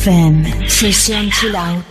แฟนช่วย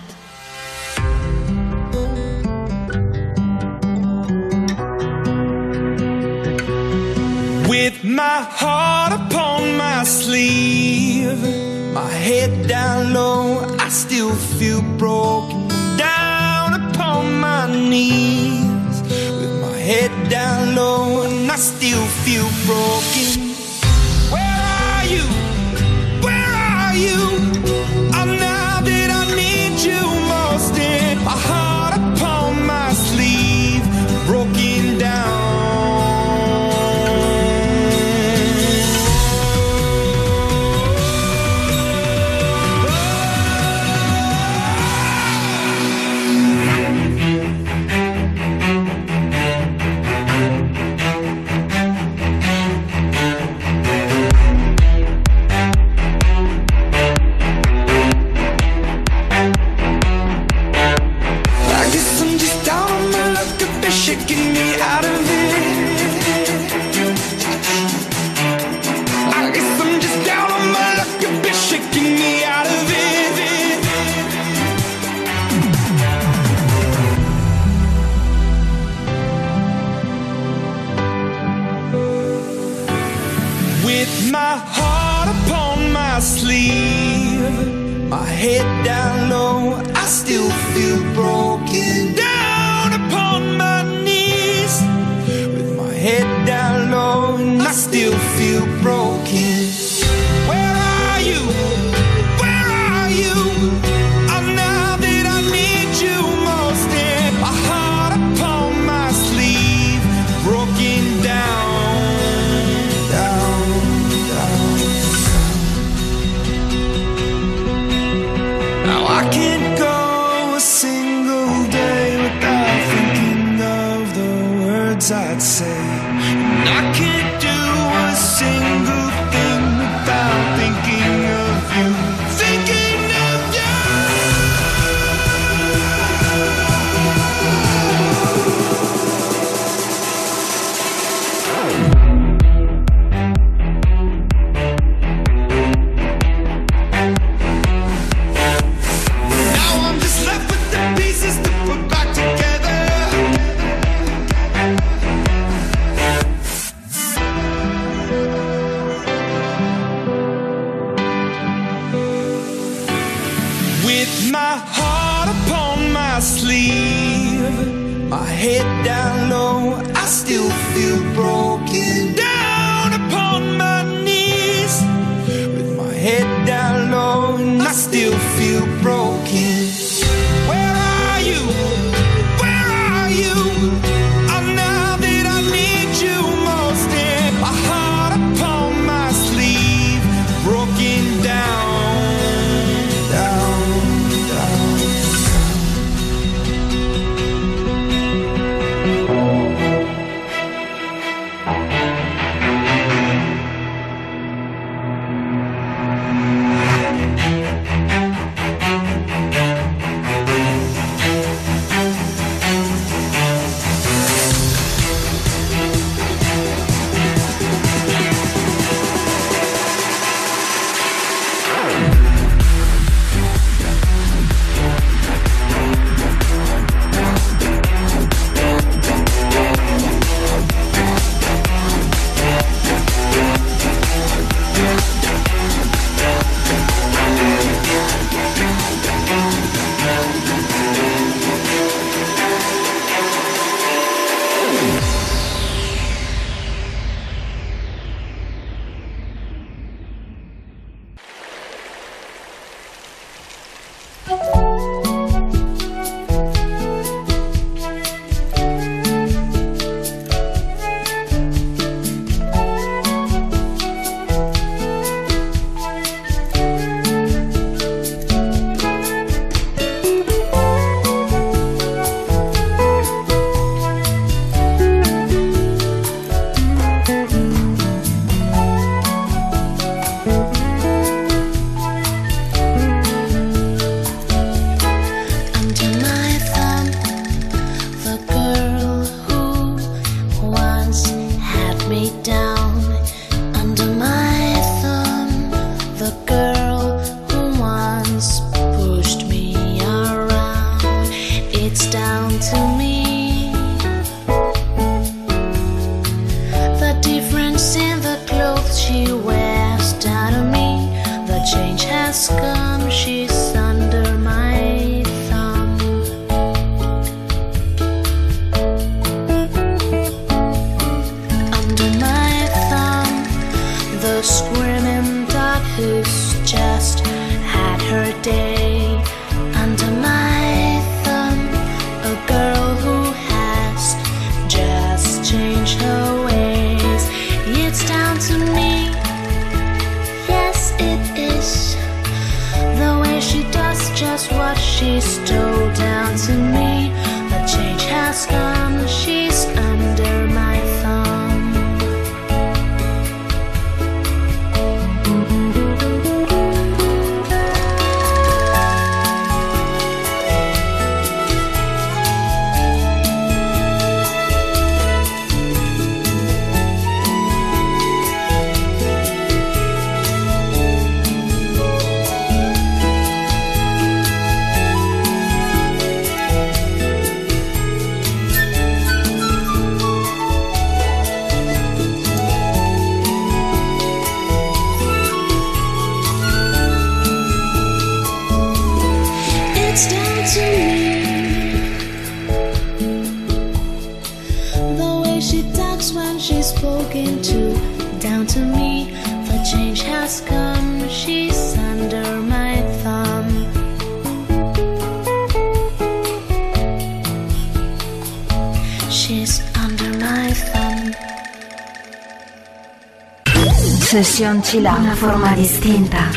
Sesión Chila, una forma distinta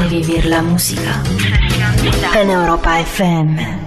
de vivir la música. En Europa FM.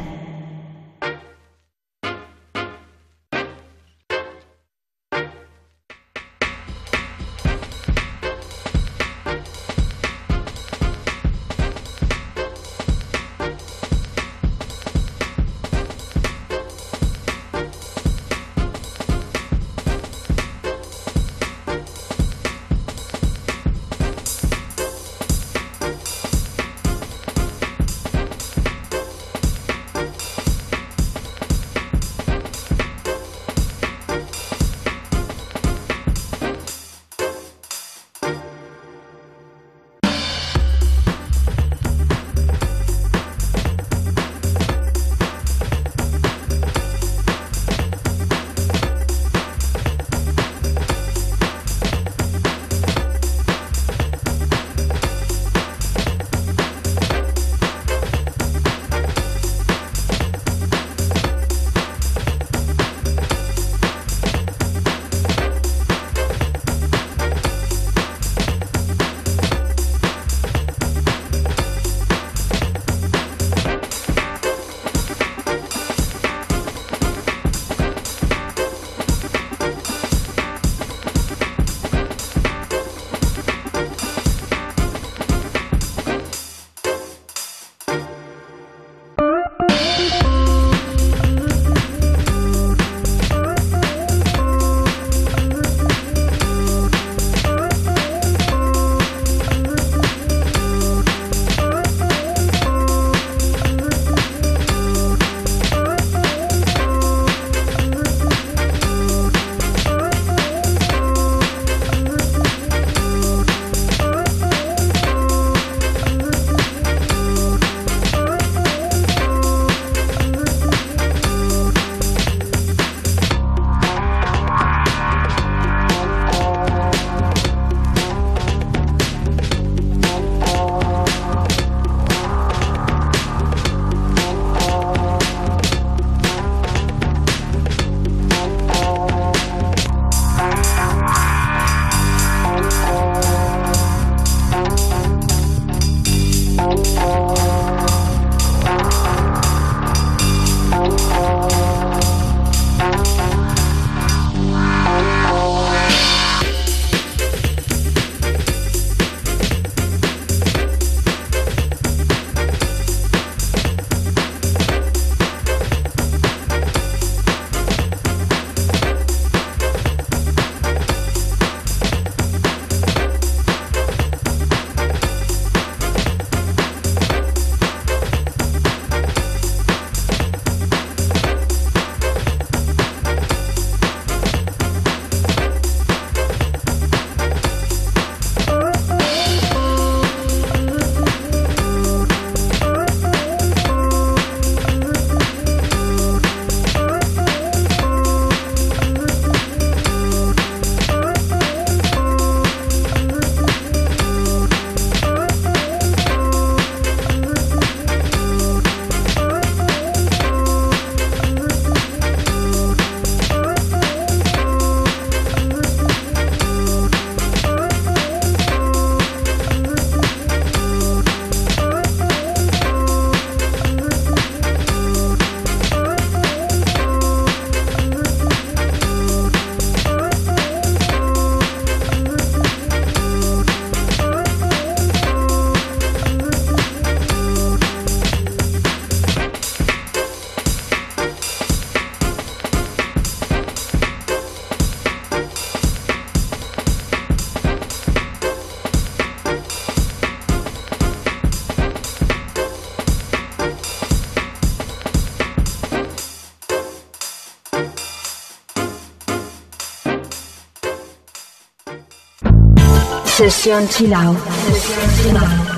Sesión Chill Out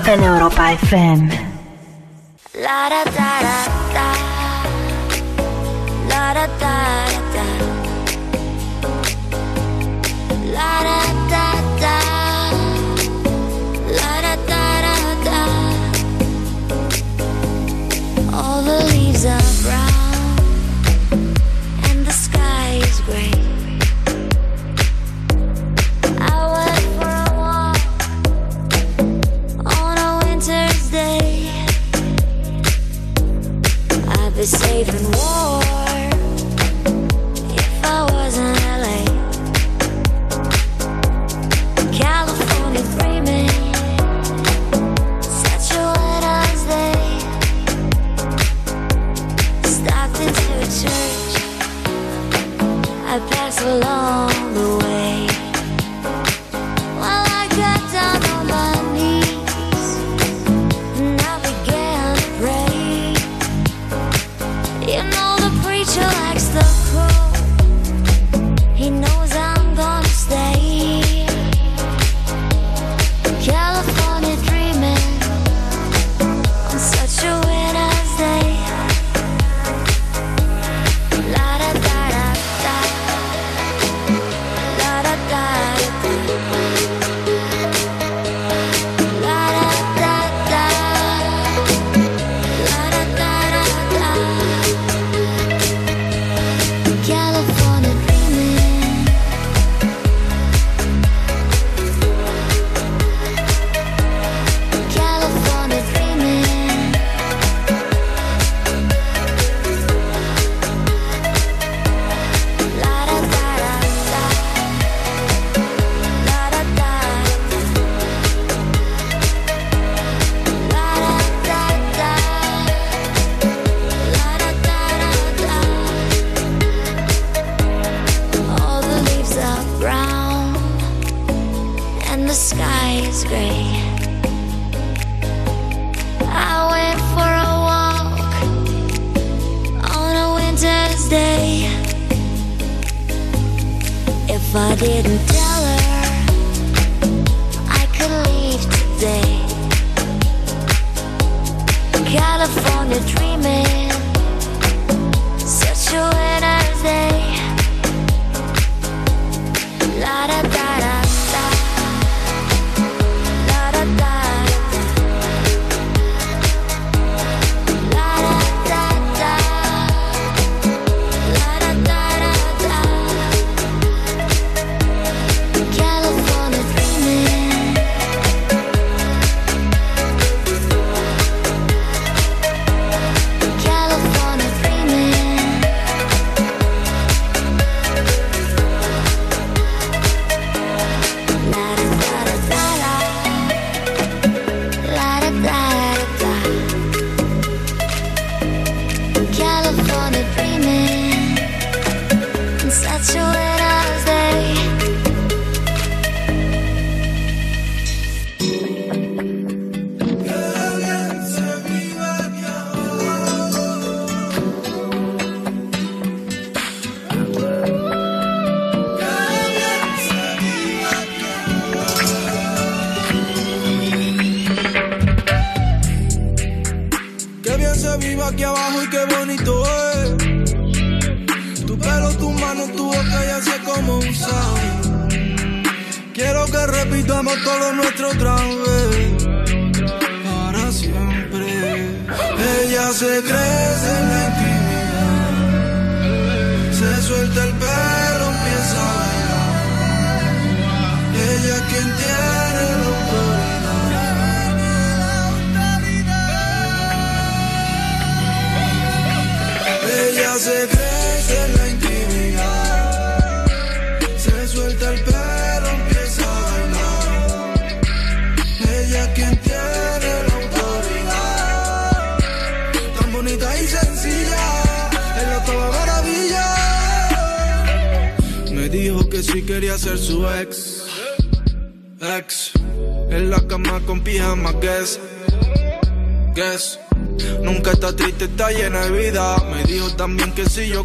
en Europa FM. La da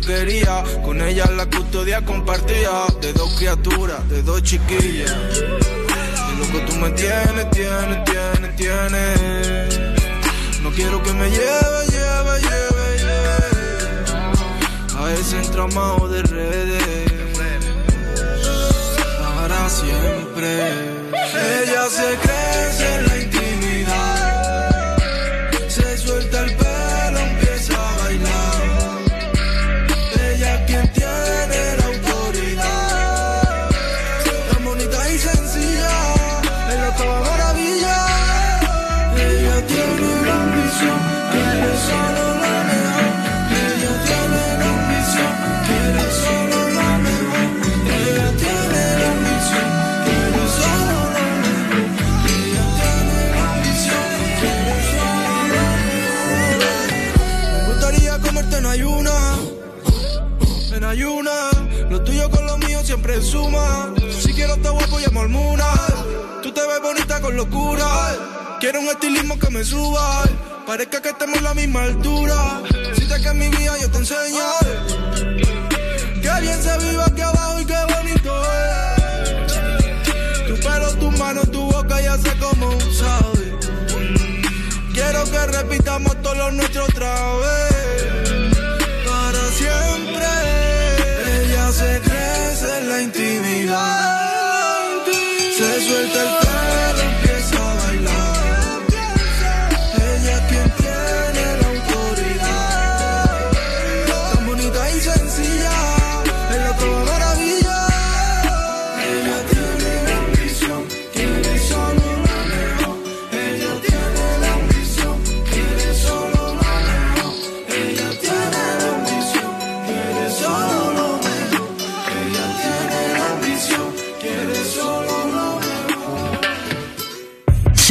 ayuna,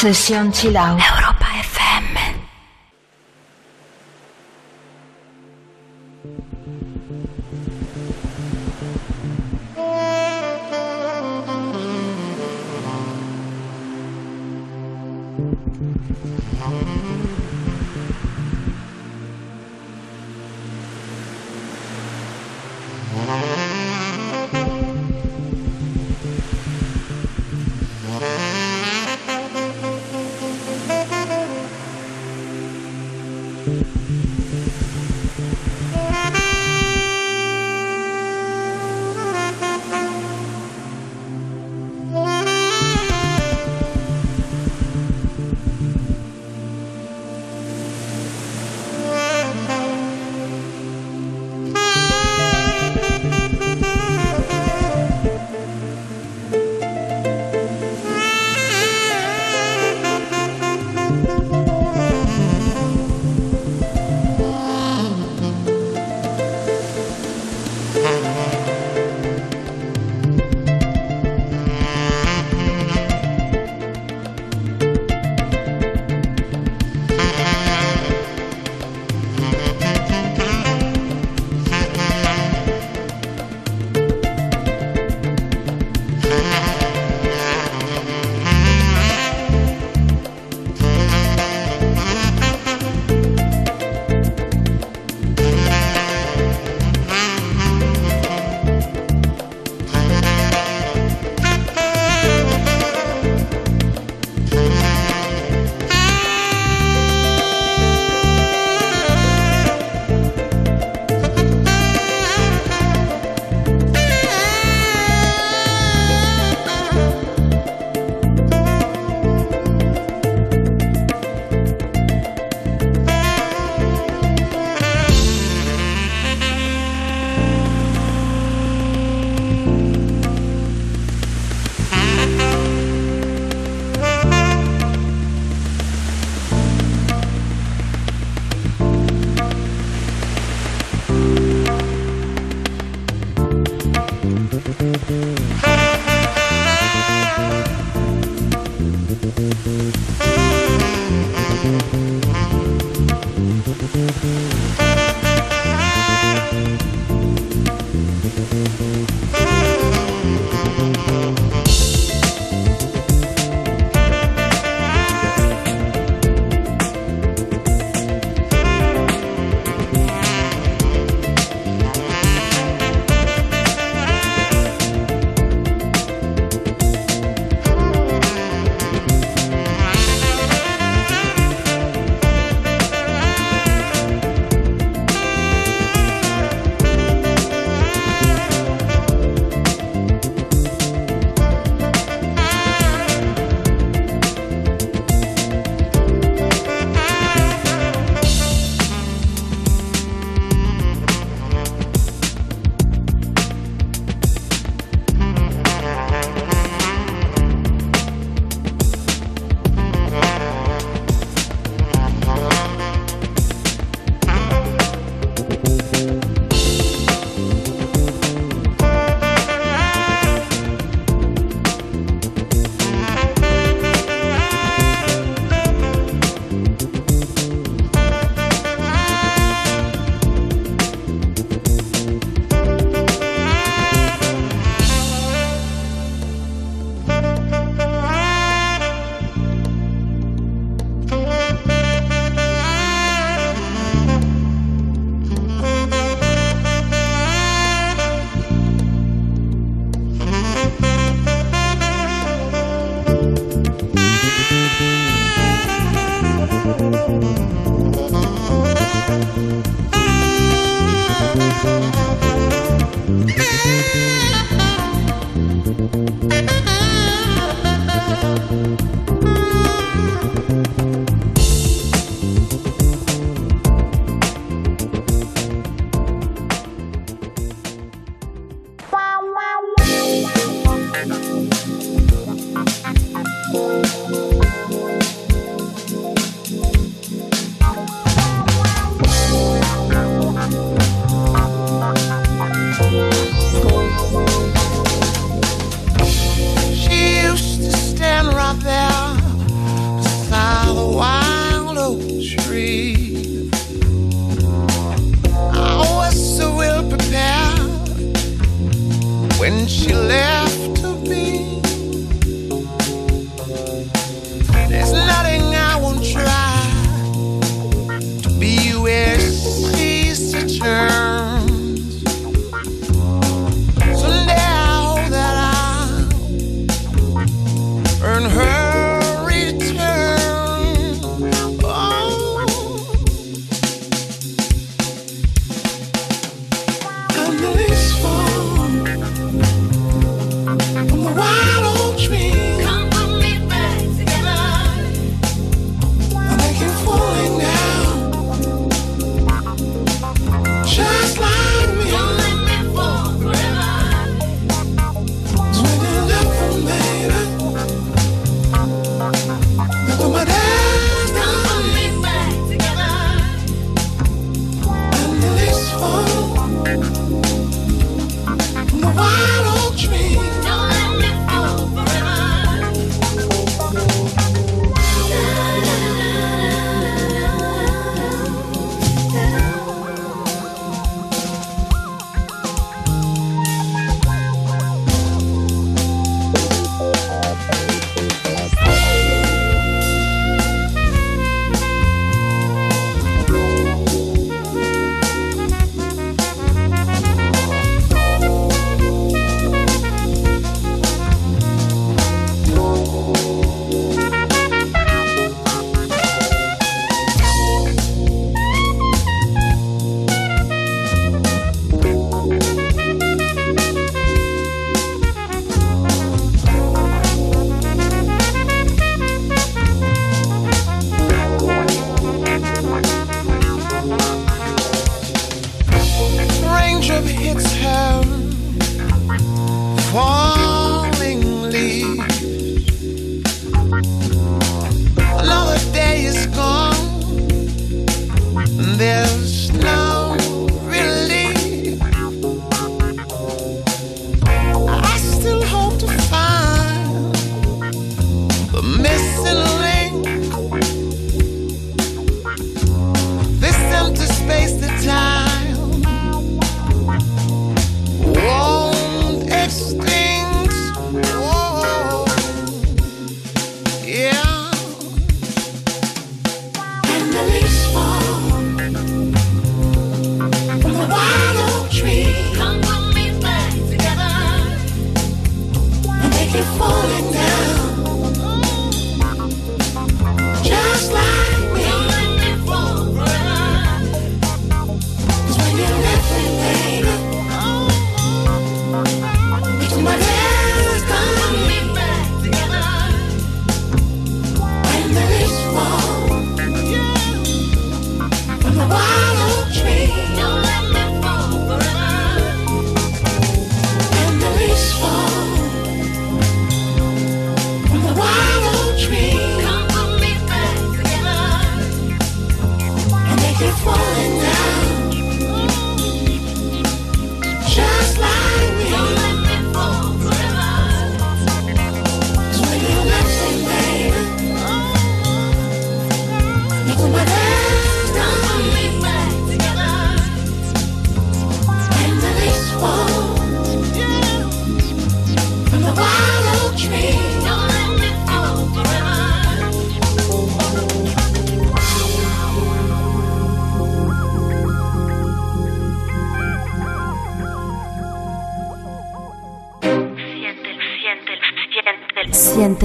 Sesión Chill zero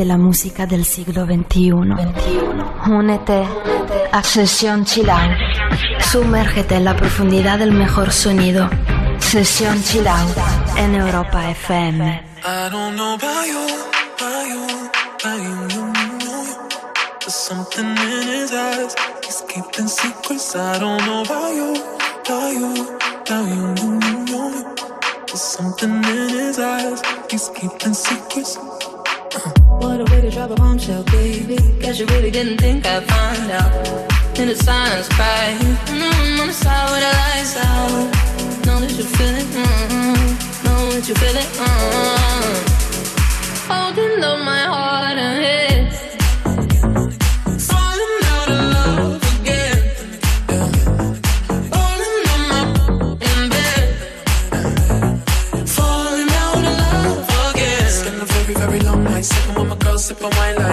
la música del siglo XXI. Únete a Sesión Chilao. Sumérgete en la profundidad del mejor sonido. Sesión Chilao en Europa FM. I don't know about you, about you, about you, you, There's something in his eyes. He's keeping secrets. I don't know about you, about There's something in his eyes. He's keeping secrets. about baby. Guess you really didn't think I'd find out. In the silence, crying. No, mm-hmm, I'm on the side with the lights out. Know that you feel it. Mm-mm. Know that you feel it. Mm-mm. Holding on my heart and head. sip on my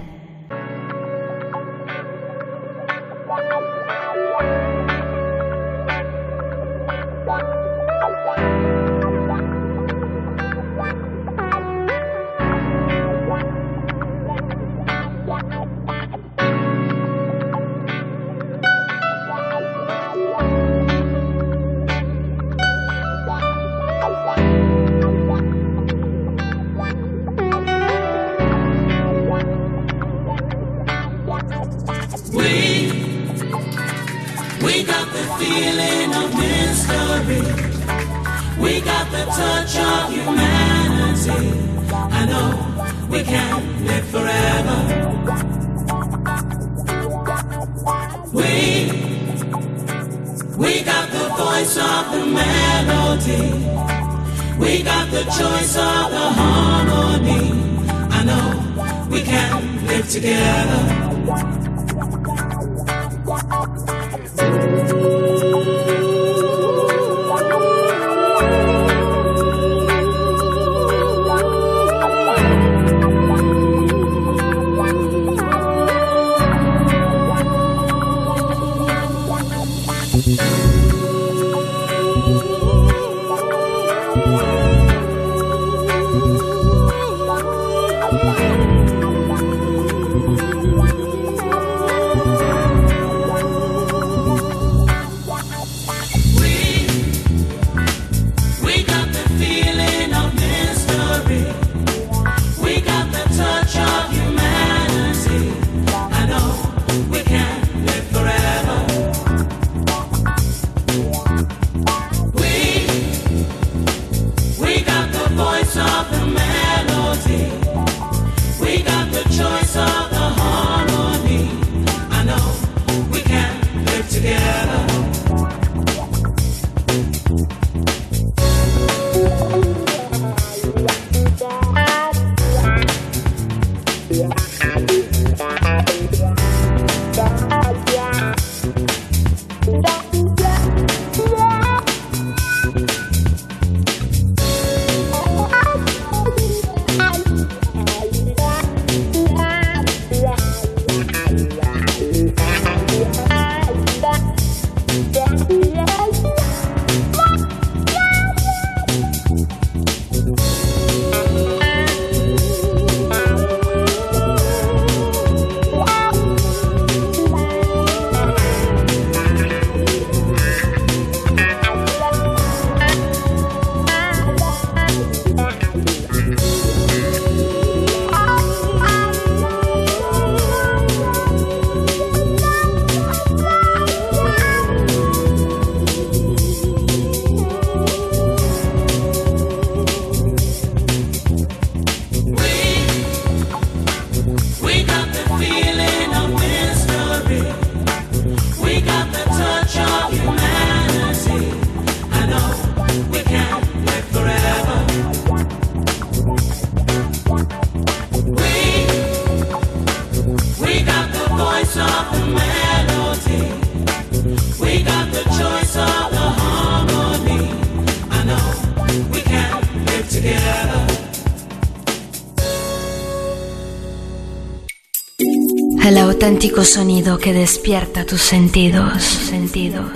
auténtico sonido que despierta tus sentidos. sentidos.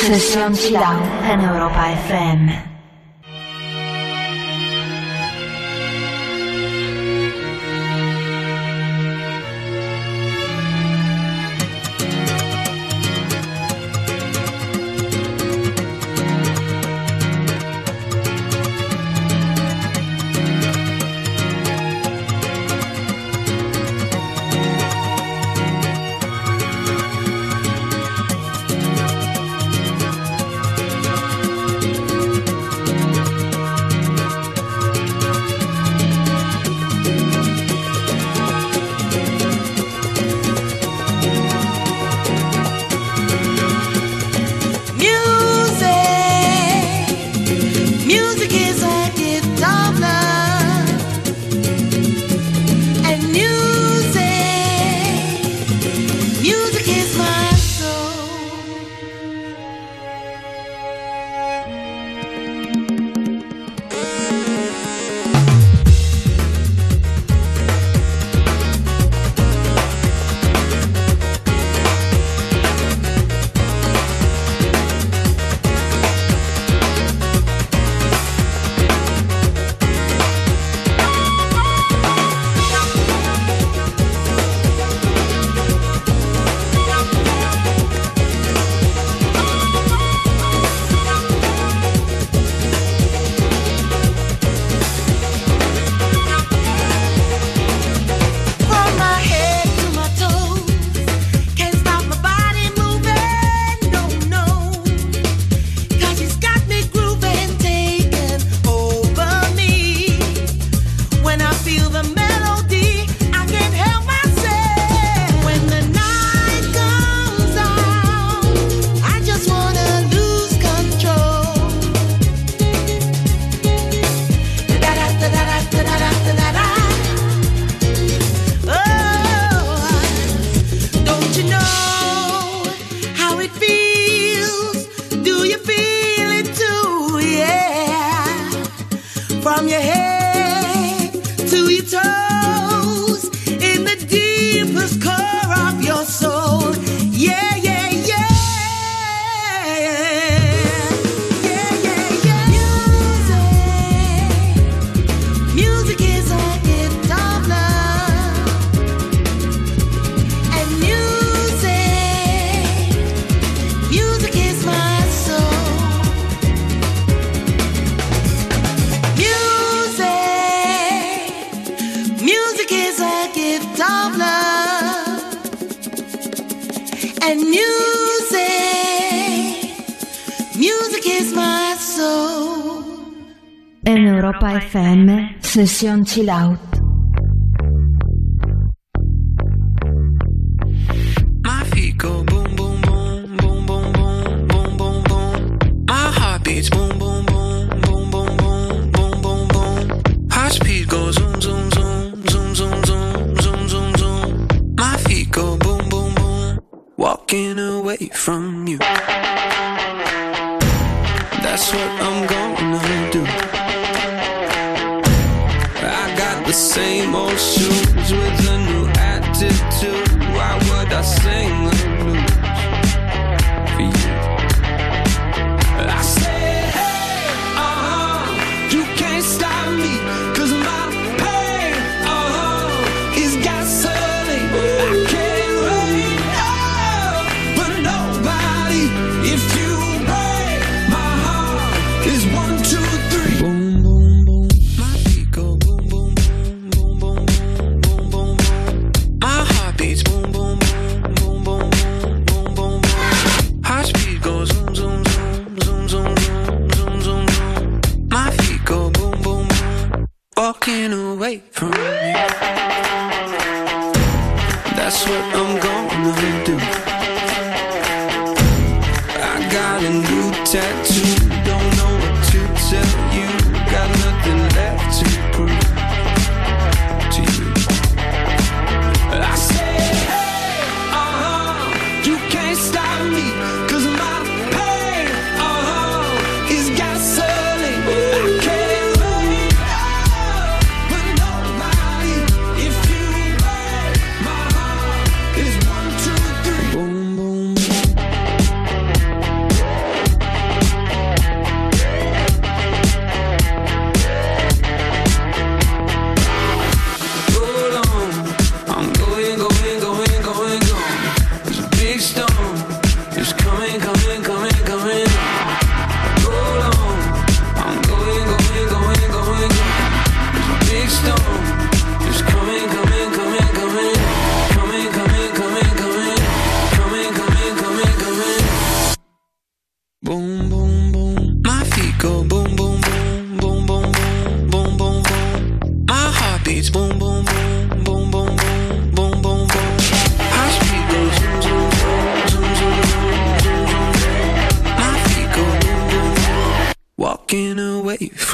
Sesión en Europa FM. sessão chill out.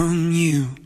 from you.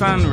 Orange sun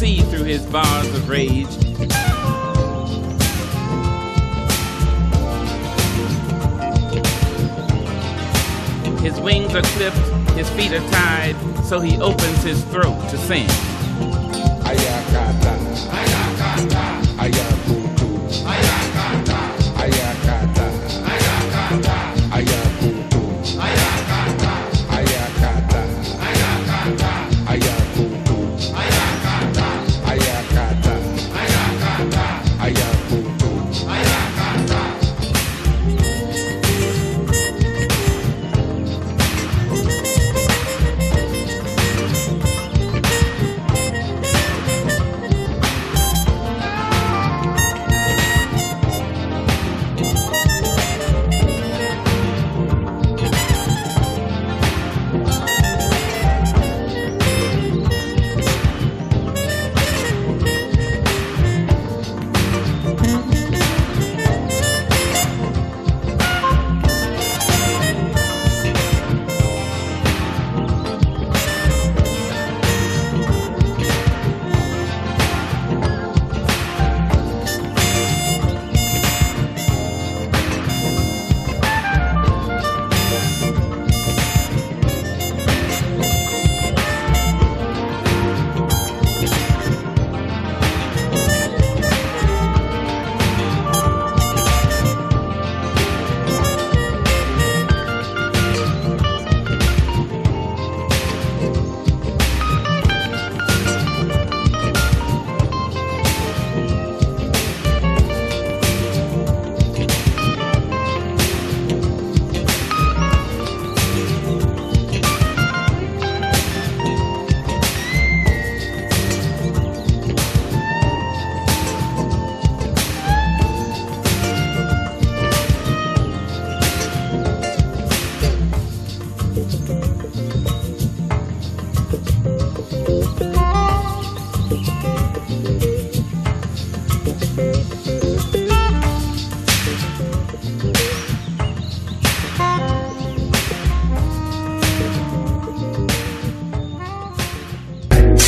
see through his bars of rage. His wings are clipped, his feet are tied, so he opens his throat to sing.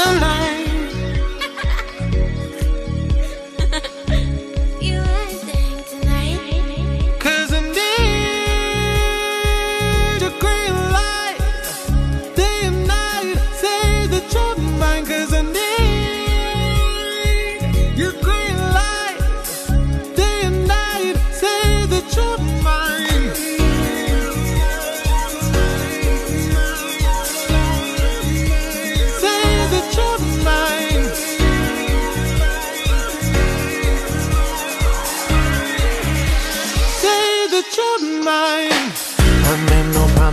You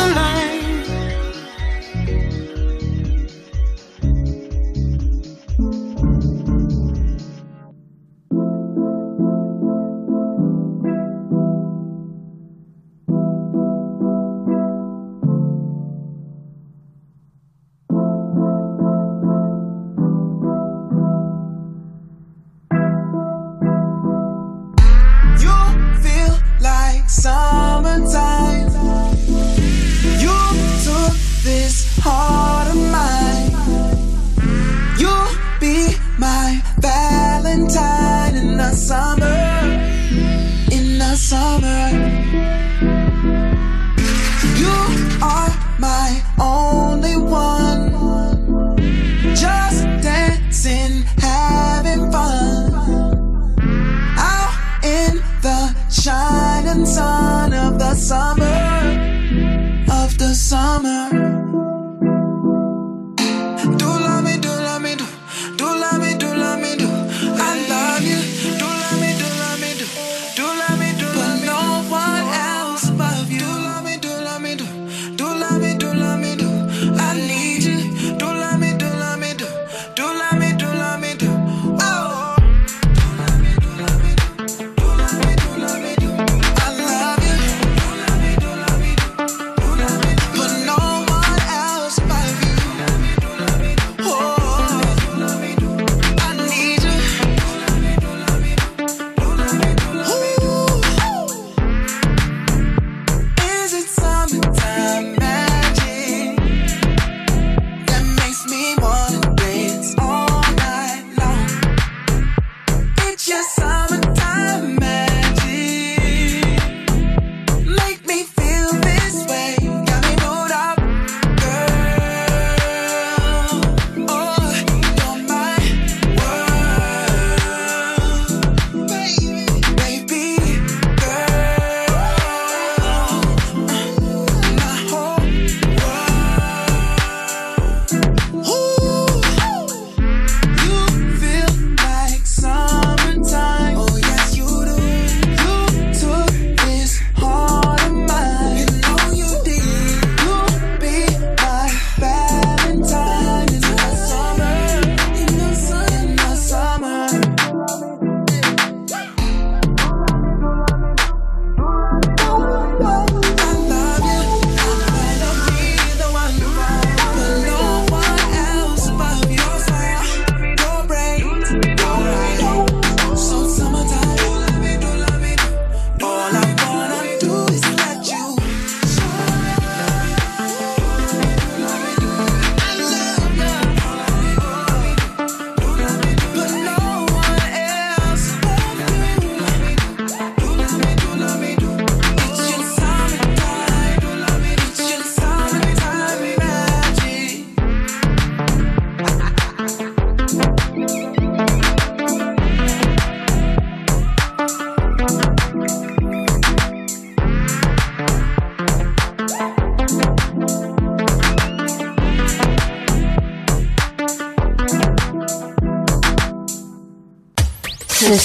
You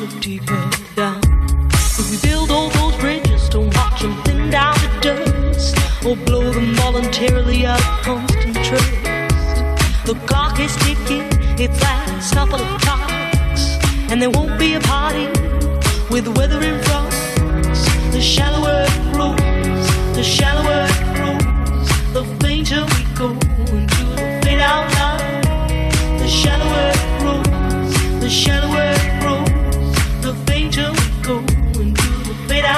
look deeper down. If we build all those bridges, to watch them thin down to dust, or blow them voluntarily out of constant trust. The clock is ticking, its last couple of clocks, and there won't be a party with weather in front. The shallower it grows, the shallower it grows, the fainter we go into the fade out line. The shallower it grows, the shallower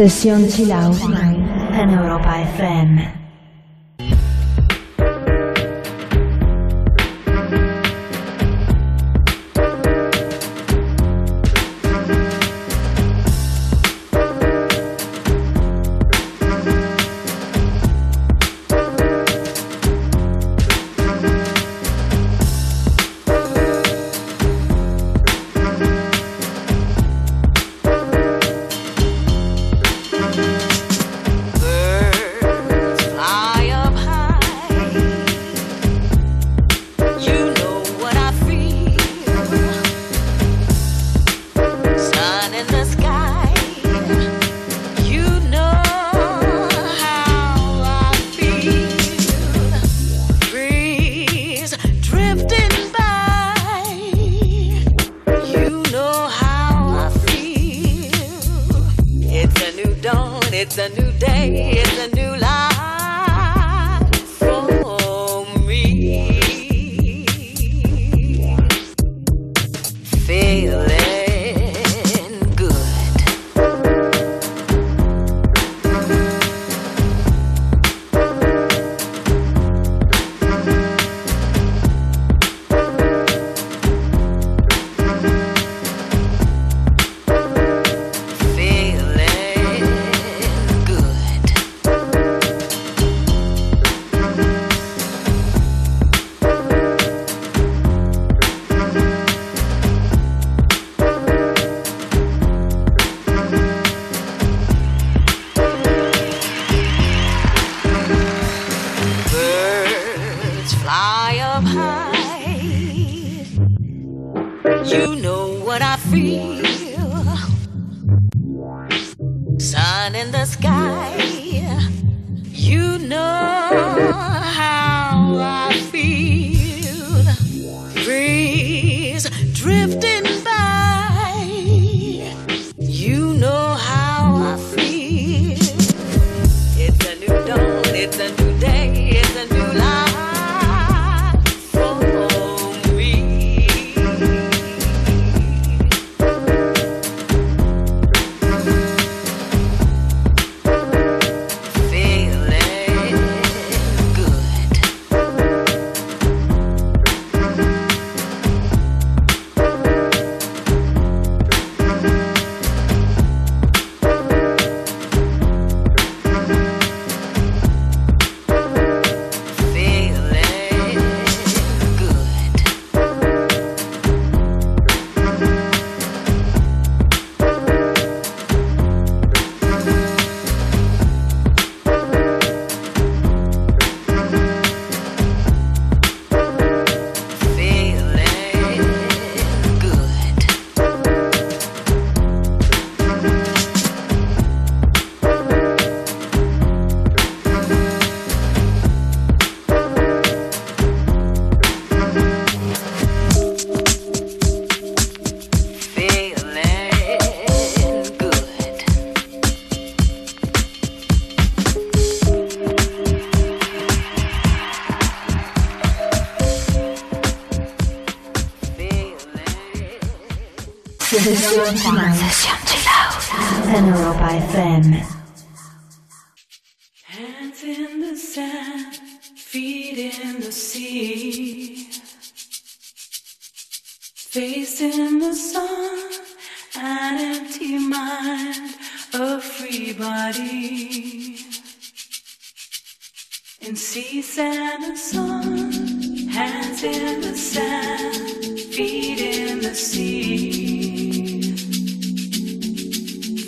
Sesión Chill in Europa FM. en by FM. Hands in the sand, feet in the sea. Face in the sun, an empty mind, a free body. In sea, sand, and sun, hands in the sand, feet in the sea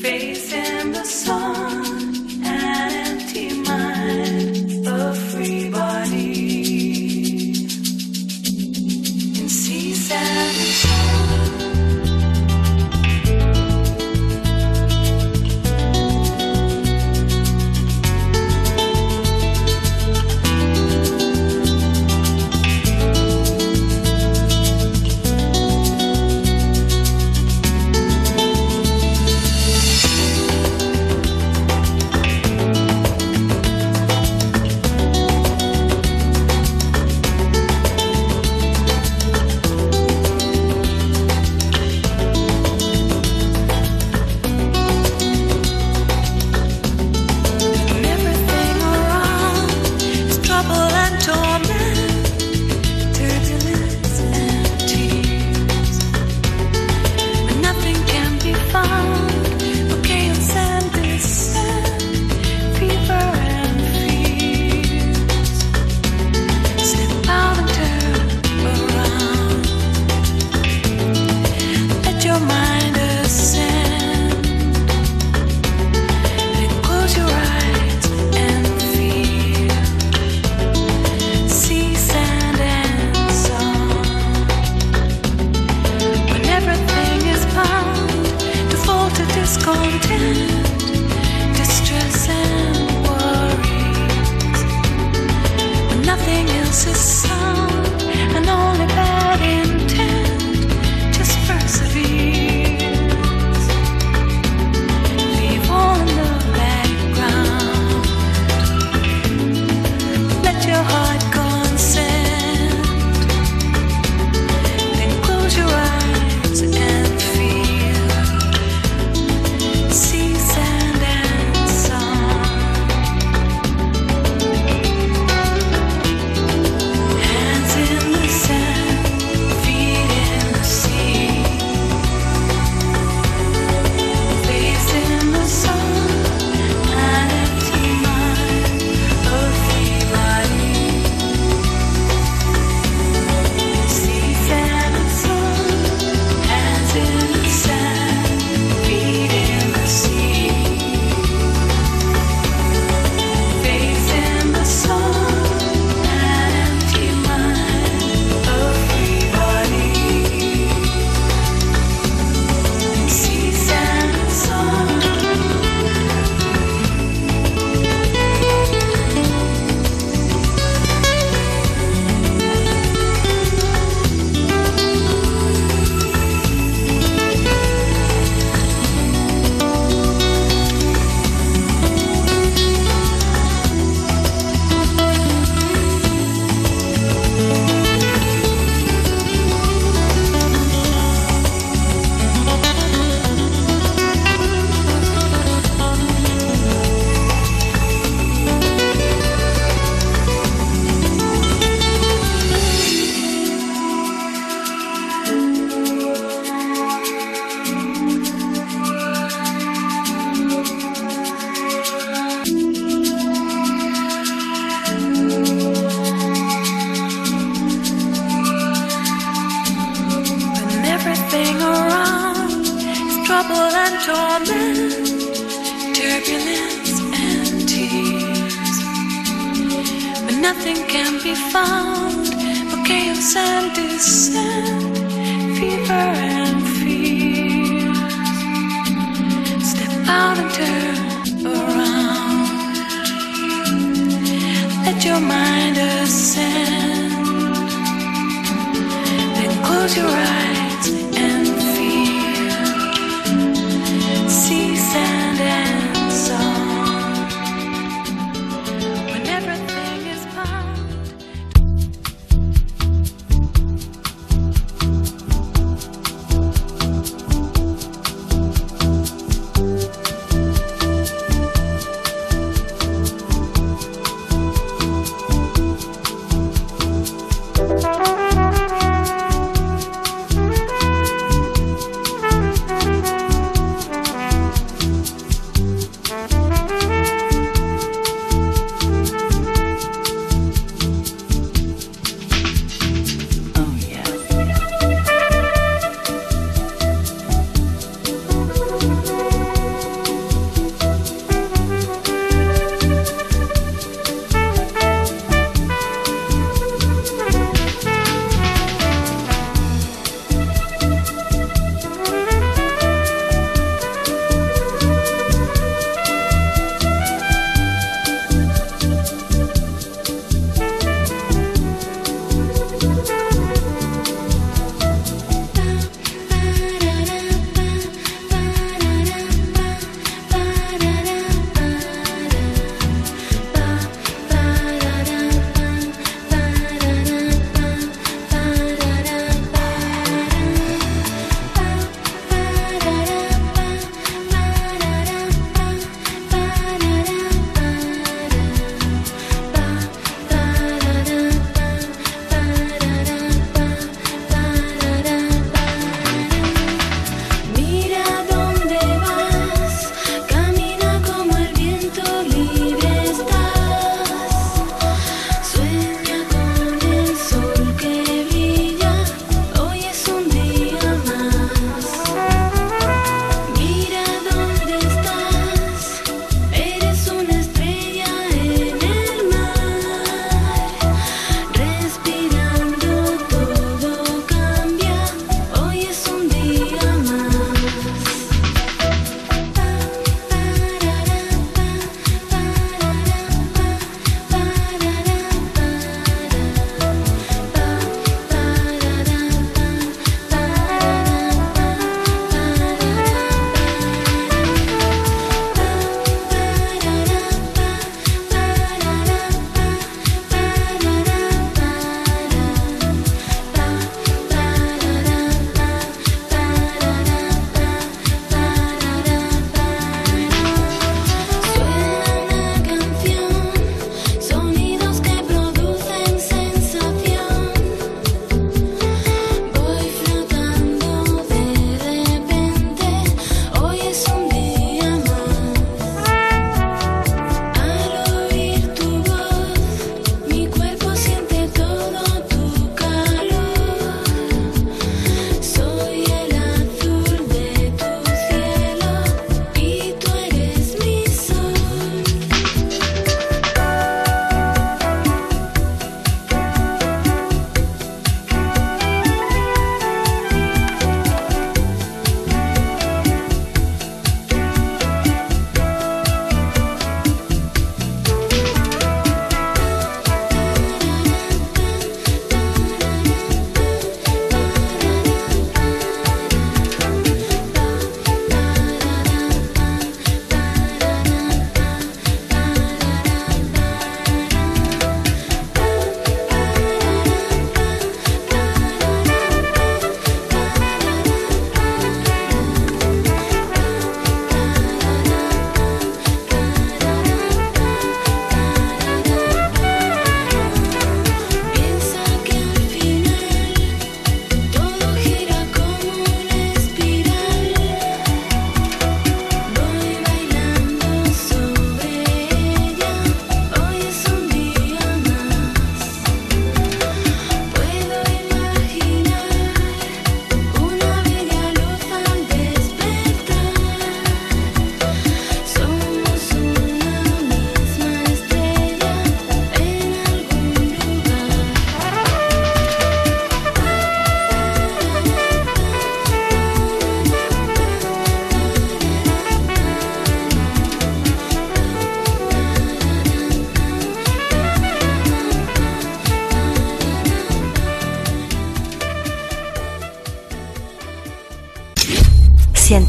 face in the sun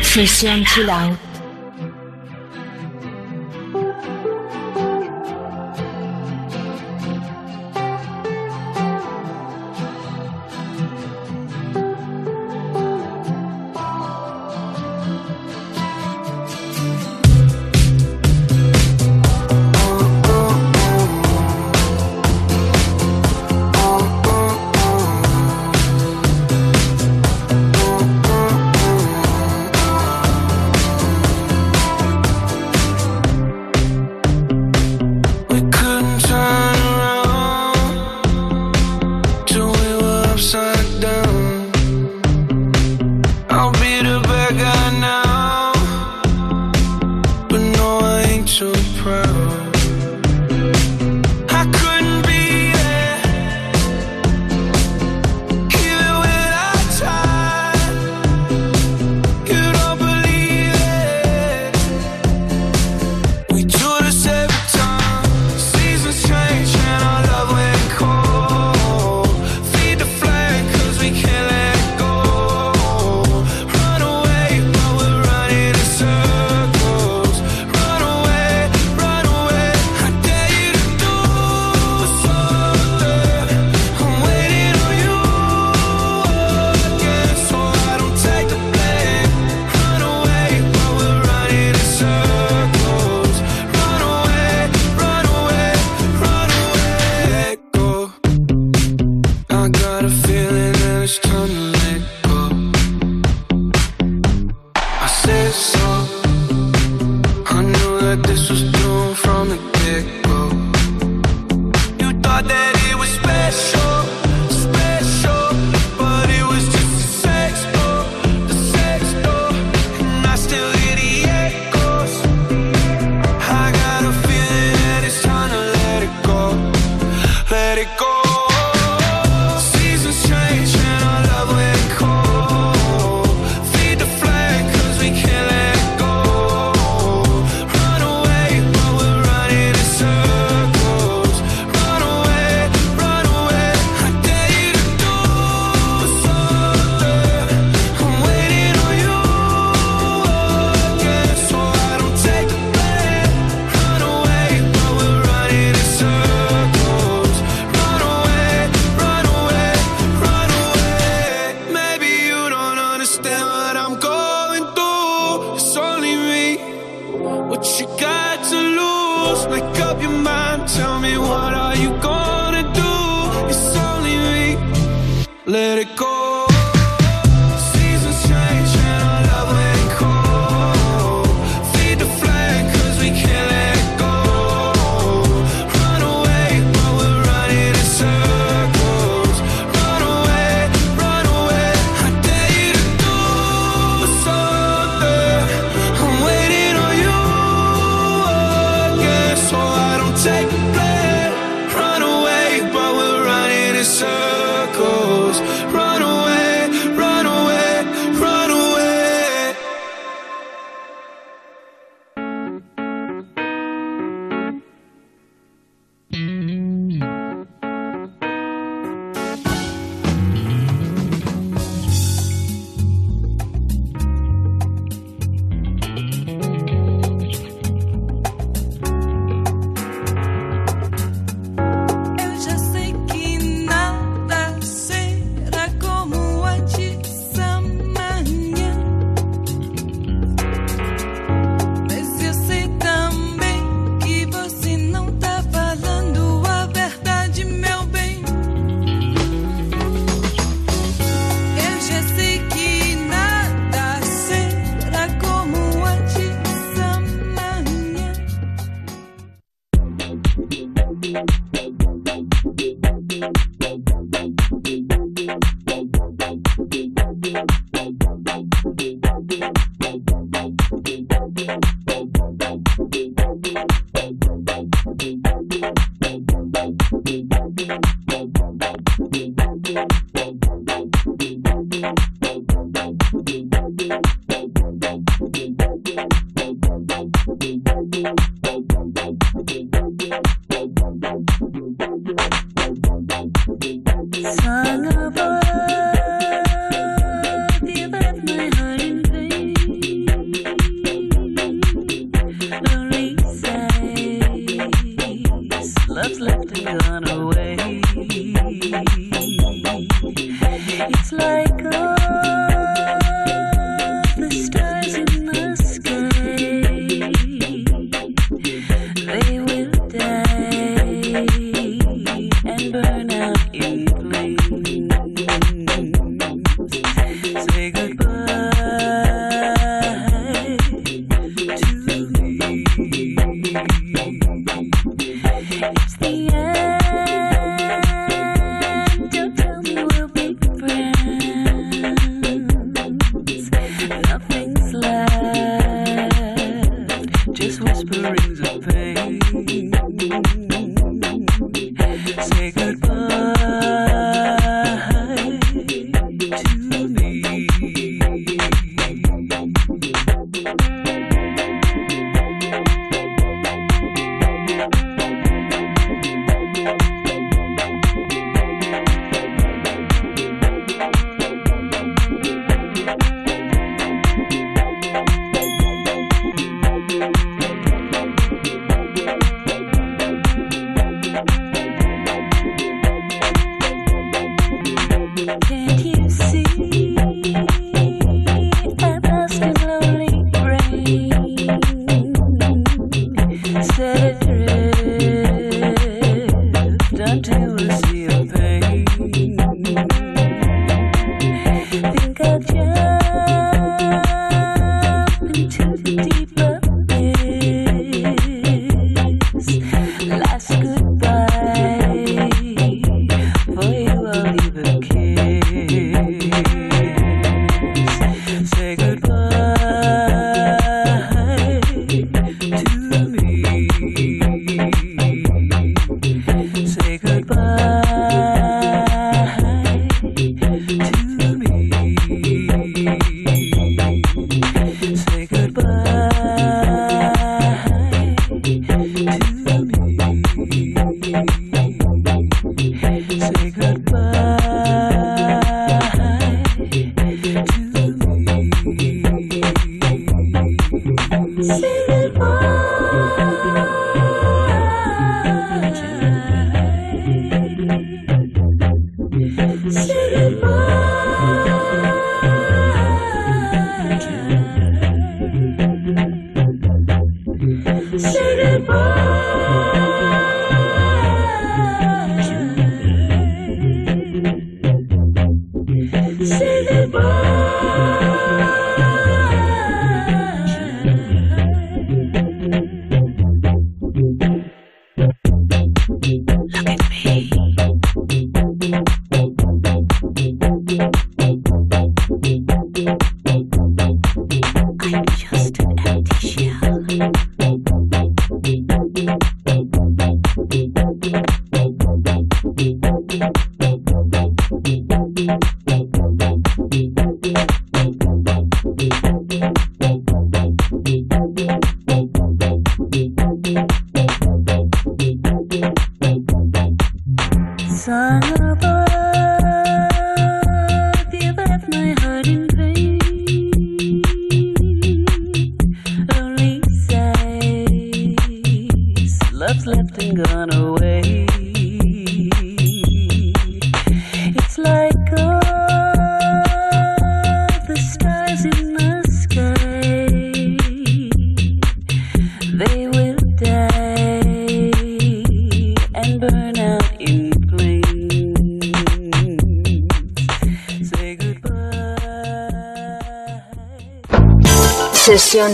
谁先去了？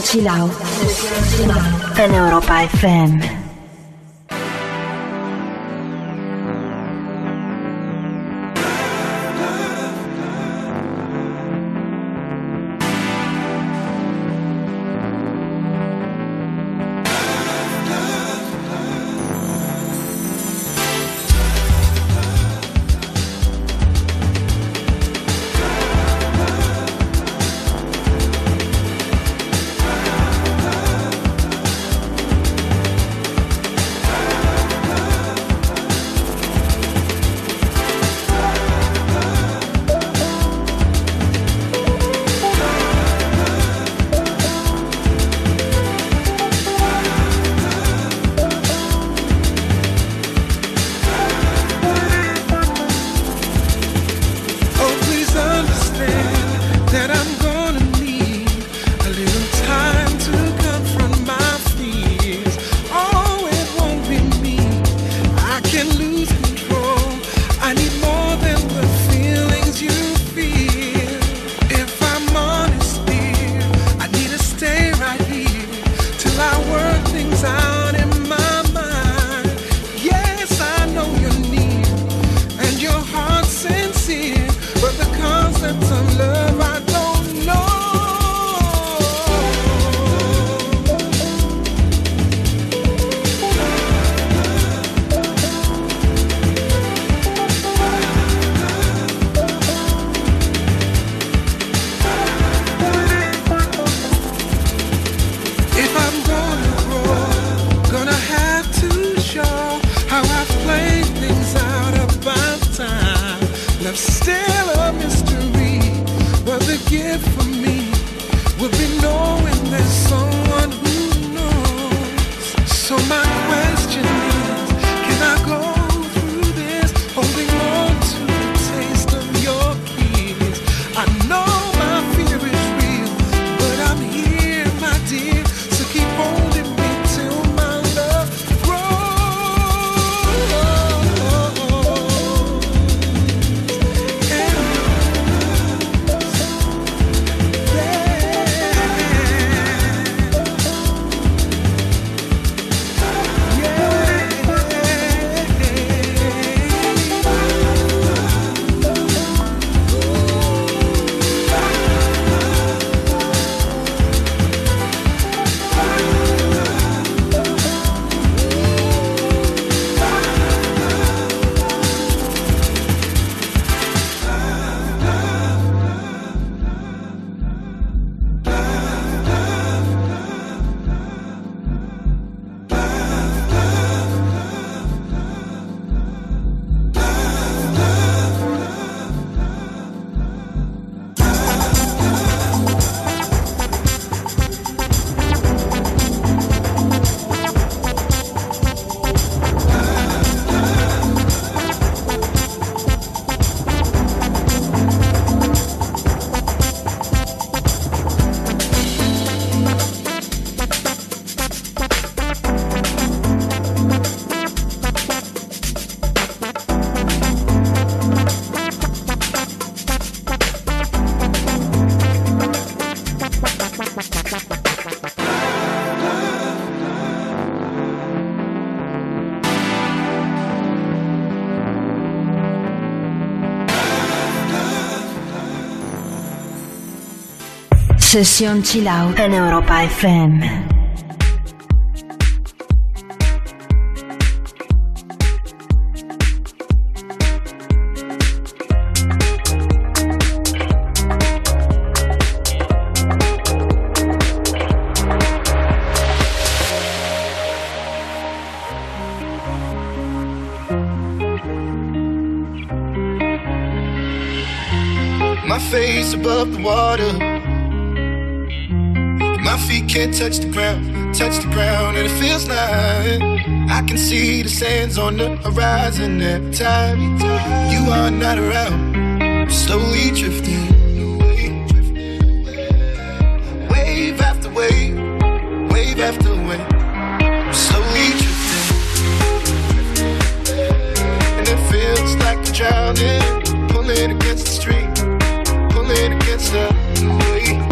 Chill Out en Europa FM. Sesión Chill Out en Europa FM. My face above the water. My feet can't touch the ground, touch the ground, and it feels like I can see the sands on the horizon every time you are not around. I'm Slowly drifting wave after wave, wave after wave. I'm Slowly drifting, and it feels like I'm drowning, pulling against the stream pulling against the. Wave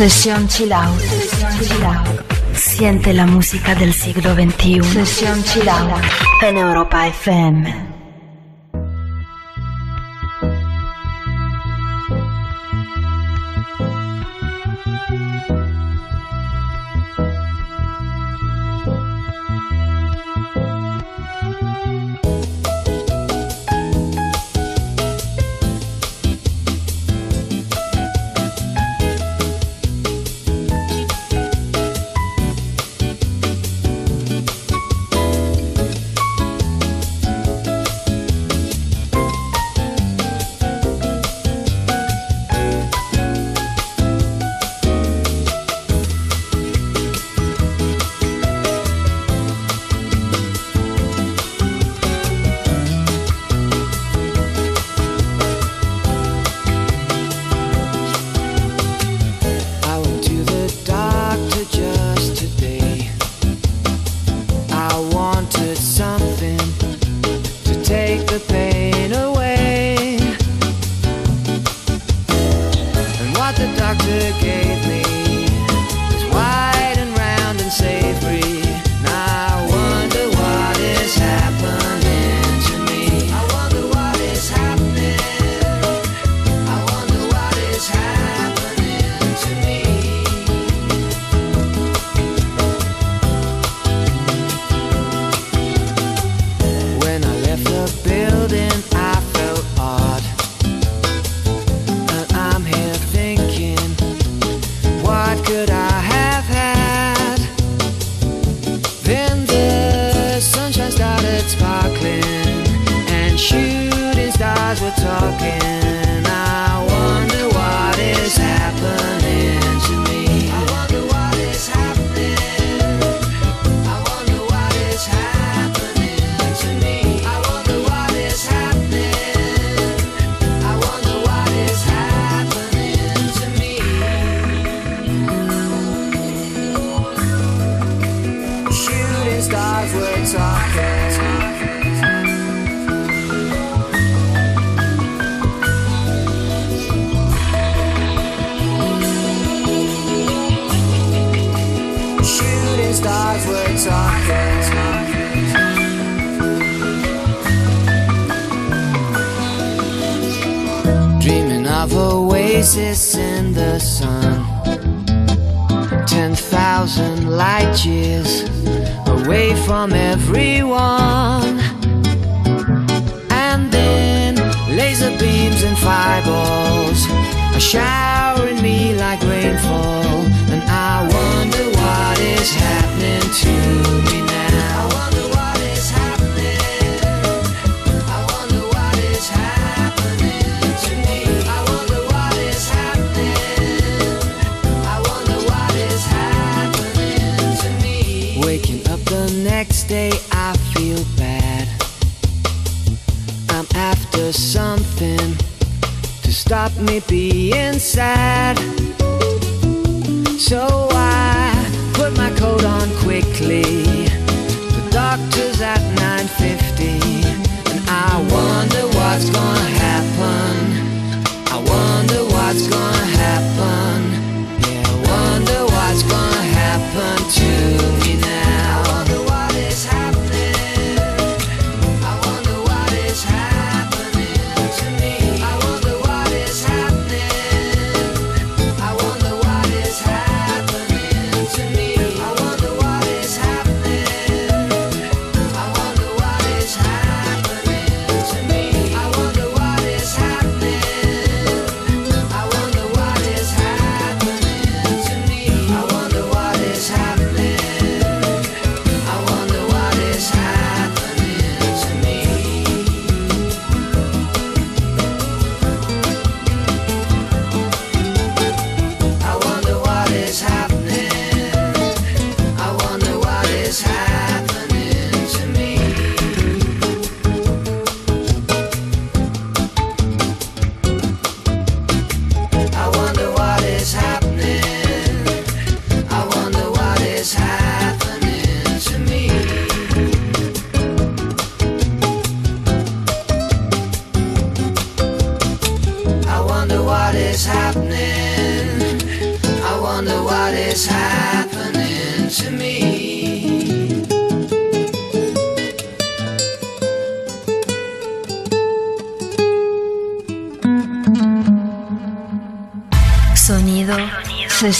Sesión chill out. Siente la música del siglo XXI. Sesión chill out. En Europa FM. something to stop me being sad. So I put my coat on quickly. The doctor's at 9:50, and I wonder what's gonna happen.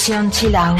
想起了。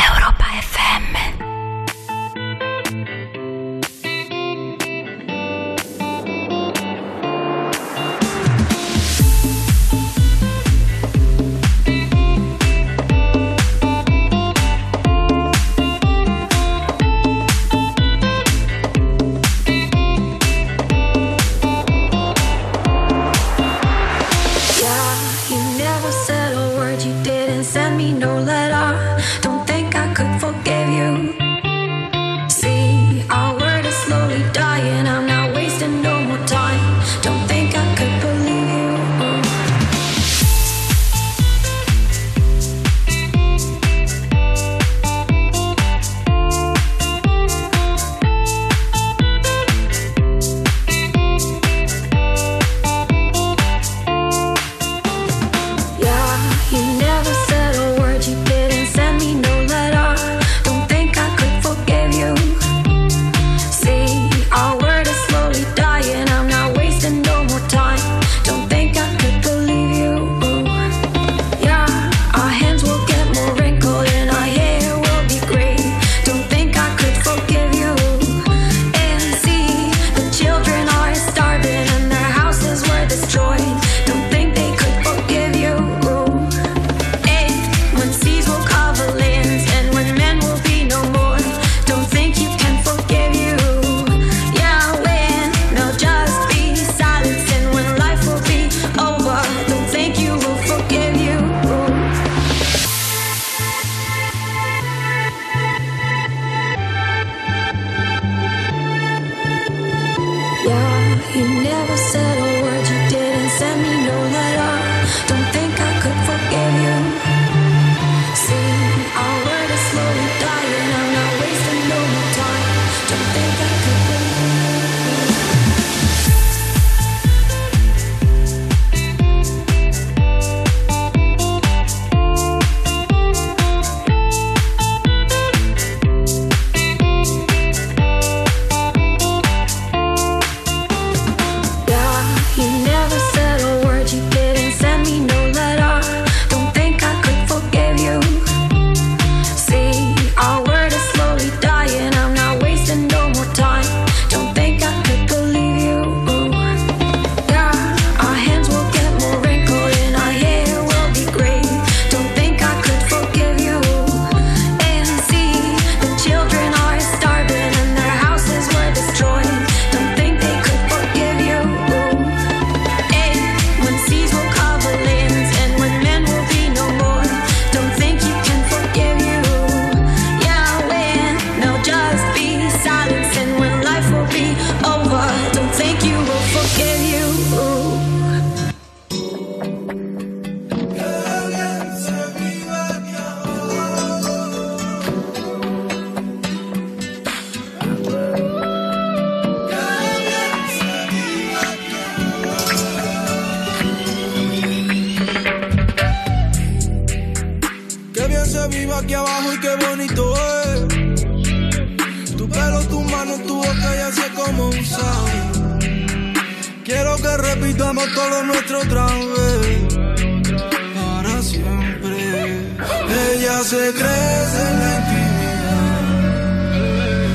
vida se crece en la intimidad.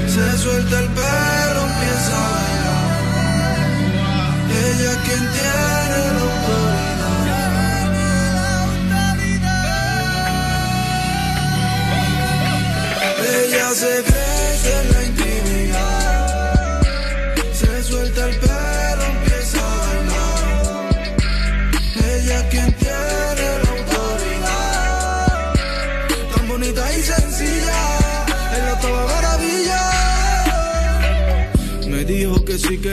Se suelta el pelo, empieza a bailar. Ella es quien tiene la autoridad. Ella se crece en la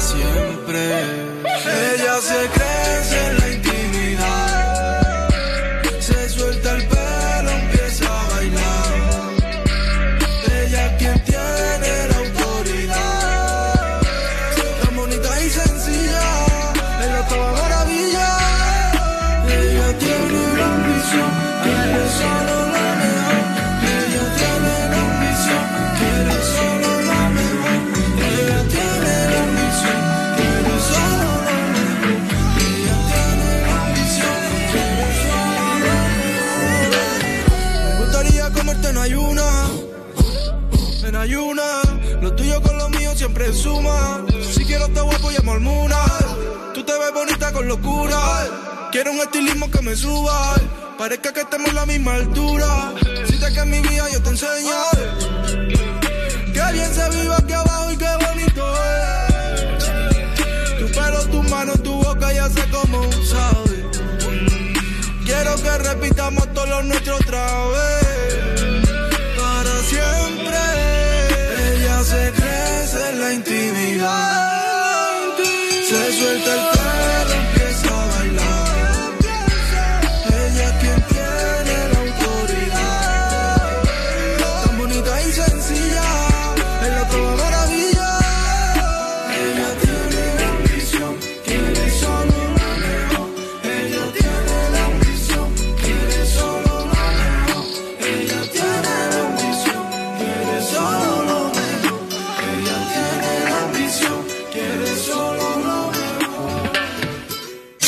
siempre. Ella se Tú te ves bonita con locura. Quiero un estilismo que me suba. Parezca que estemos a la misma altura. Si te que mi vida yo te enseño. Que bien se vive aquí abajo y qué bonito es. Tu pelo, tu mano, tu boca ya sé cómo sabe. Quiero que repitamos todos los nuestros otra vez. Para siempre. Ella se crece en la intimidad.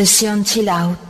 Sesión Chill Out.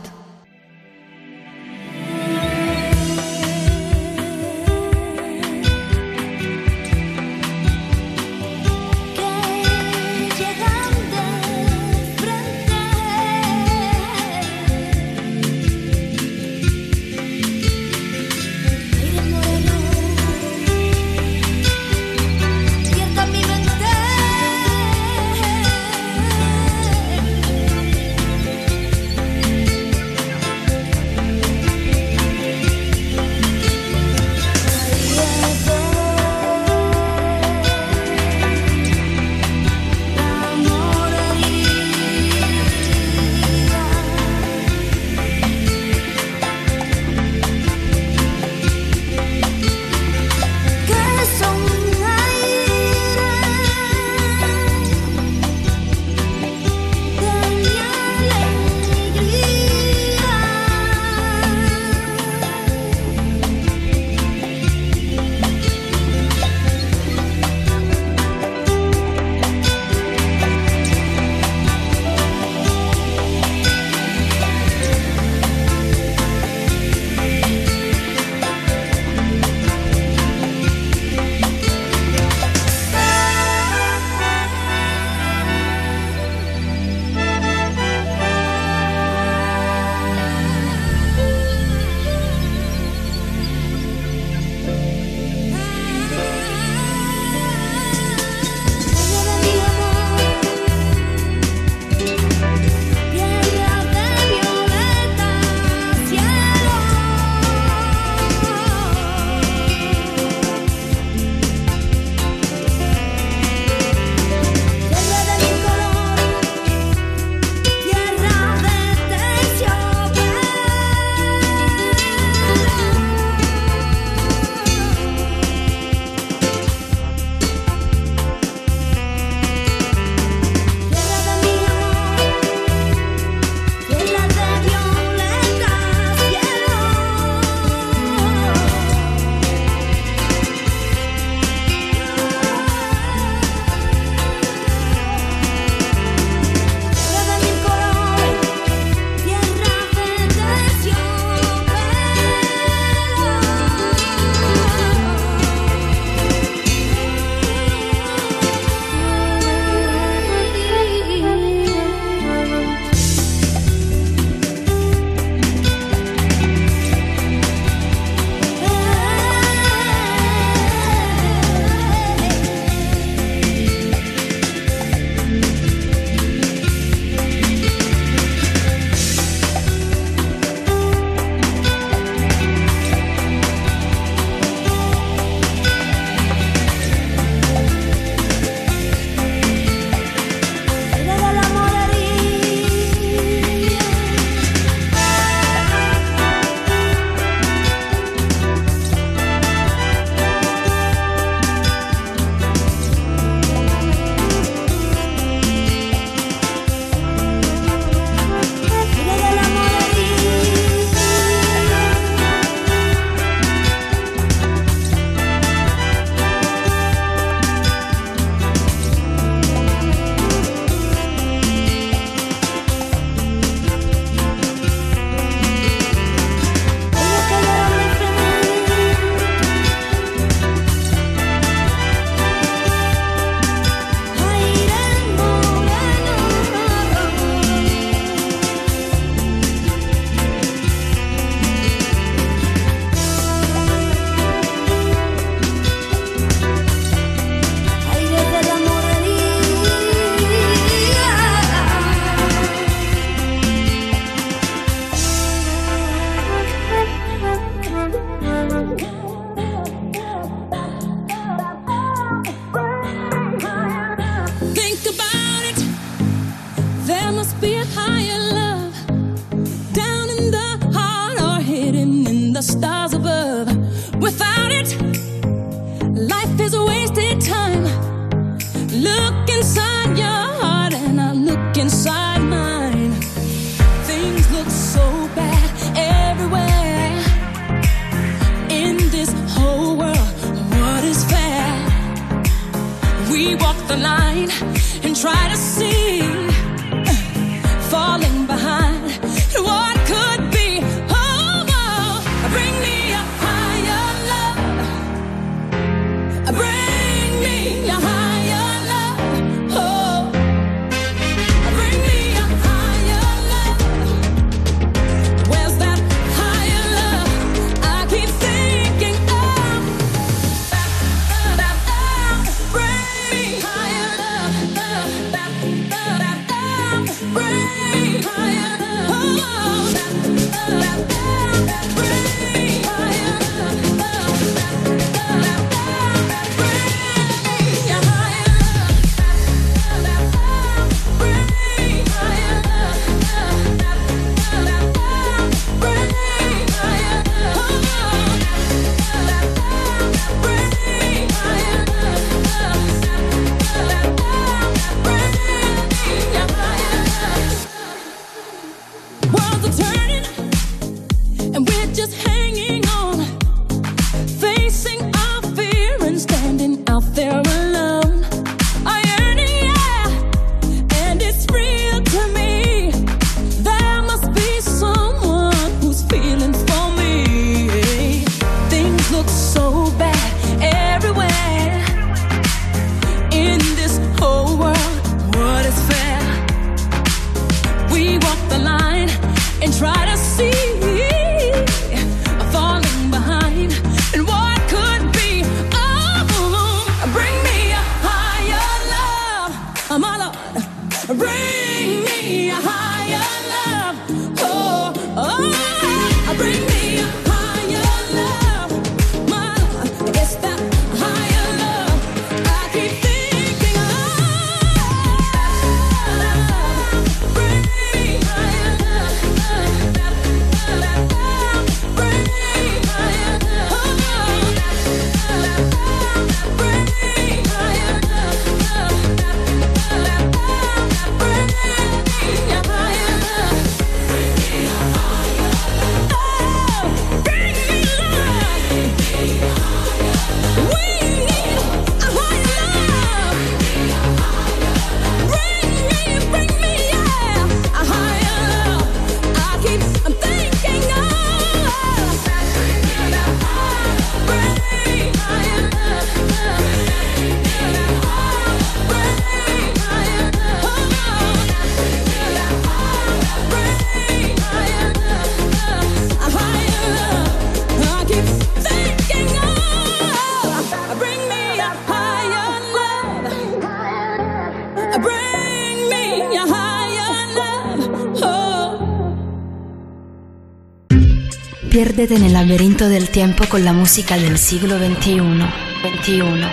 En el laberinto del tiempo con la música del siglo XXI. 21, 21.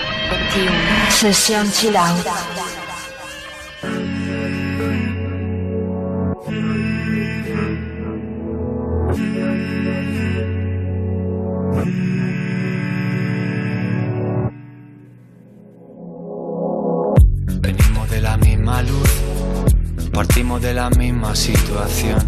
Sesión Chill. Venimos de la misma luz, partimos de la misma situación.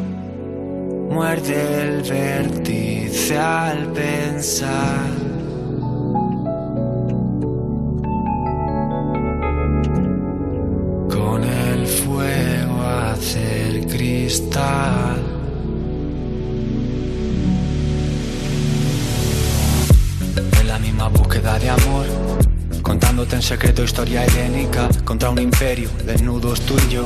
Muerde el vértice al pensar. Con el fuego hacer cristal. En la misma búsqueda de amor, Contándote en secreto historia helénica contra un imperio, desnudos tú y yo.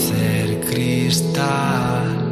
hacer cristal.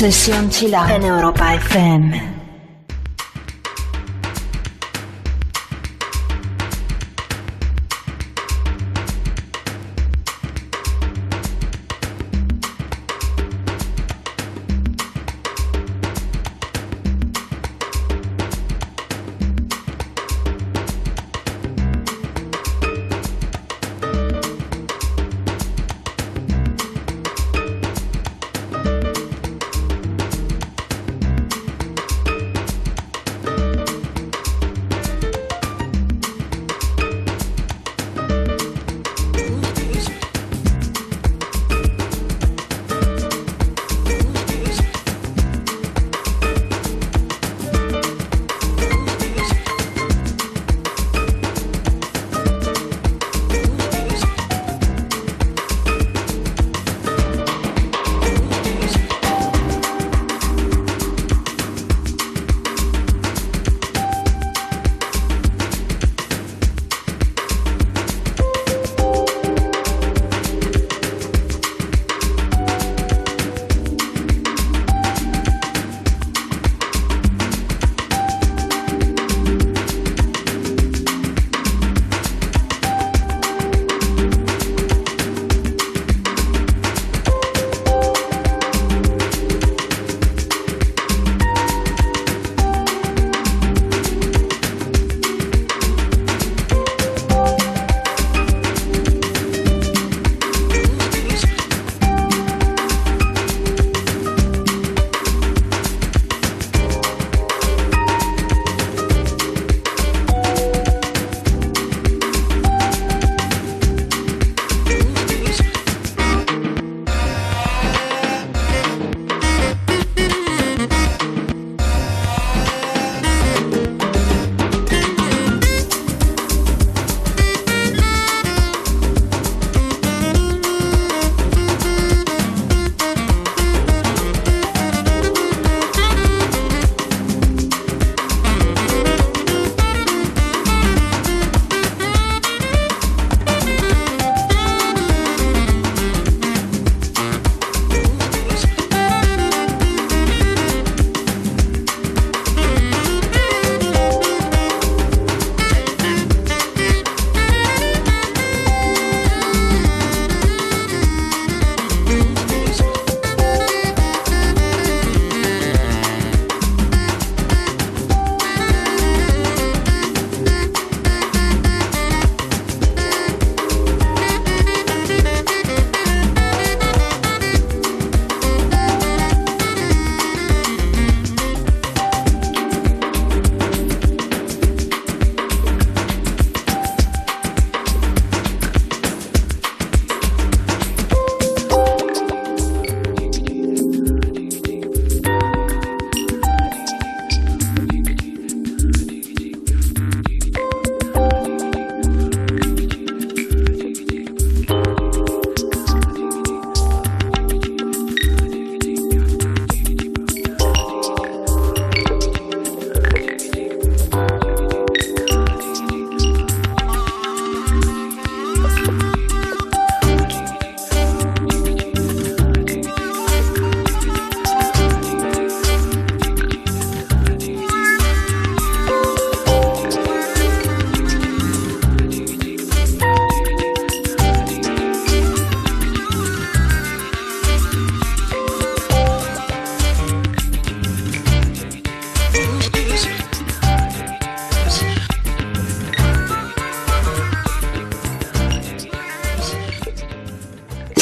Sesión Chill Out en Europa FM.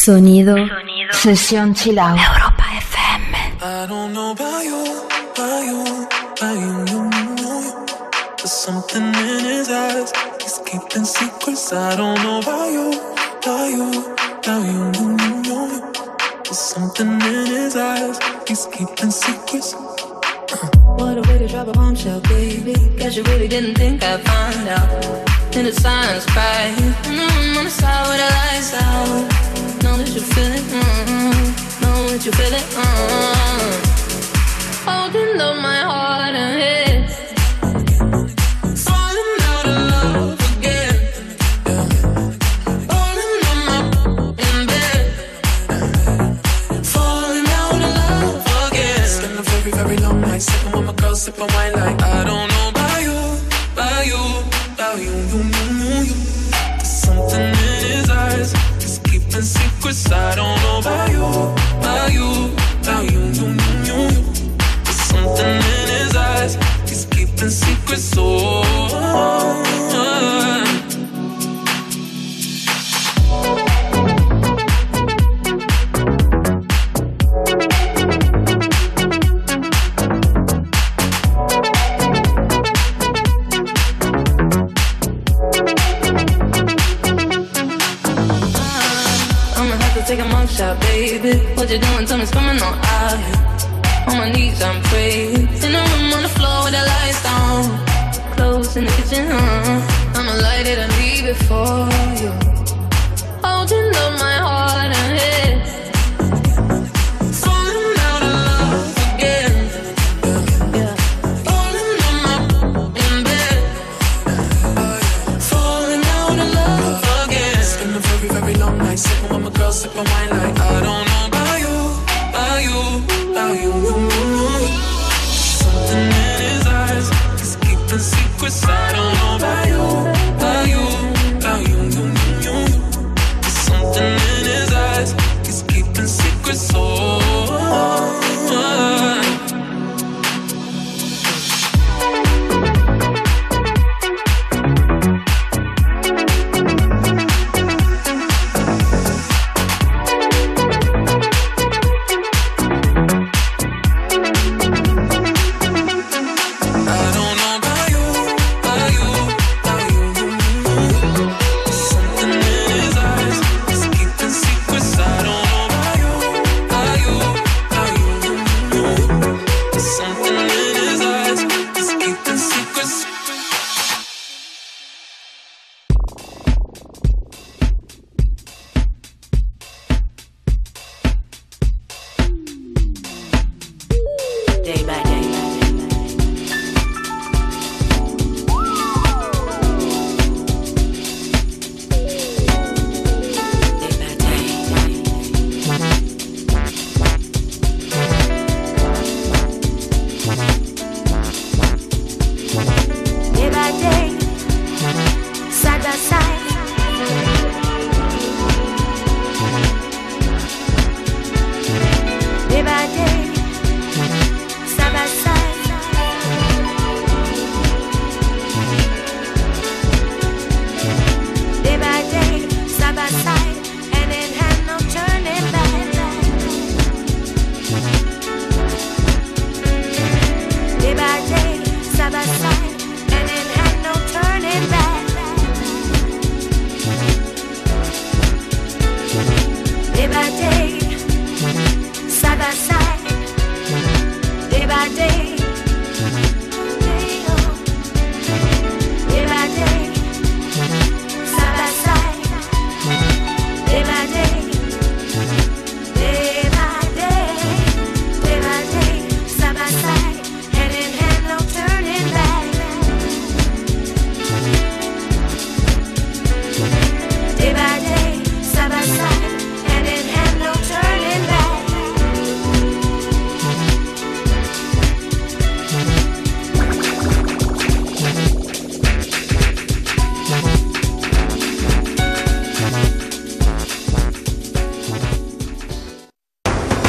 Sonido, Sonido. Sesión Chilao. Europa FM. I don't know about you, about you, about you, you, There's something in his eyes. He's keeping secrets. I don't know about you, about you, about you, you, There's something in his eyes. He's keeping secrets. Uh. What a way to drop a bombshell, baby. Guess you really didn't think I'd find out. In the silence, cry